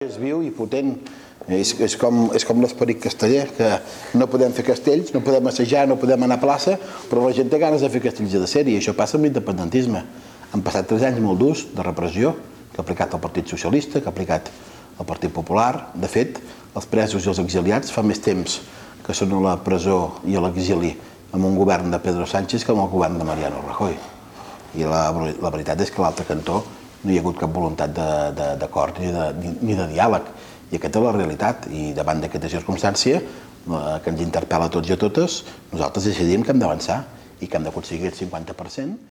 És viu i potent. És, és com, és com l'esperit casteller, que no podem fer castells, no podem assajar, no podem anar a plaça, però la gent té ganes de fer castells de sèrie, això passa amb l'independentisme. Han passat tres anys molt durs de repressió, que ha aplicat el Partit Socialista, que ha aplicat el Partit Popular. De fet, els presos i els exiliats fa més temps que són a la presó i a l'exili amb un govern de Pedro Sánchez que amb el govern de Mariano Rajoy. I la, la veritat és que l'altre cantó no hi ha hagut cap voluntat d'acord ni, de, ni, ni de diàleg. I aquesta és la realitat. I davant d'aquesta circumstància eh, que ens interpel·la a tots i a totes, nosaltres decidim que hem d'avançar i que hem d'aconseguir el 50%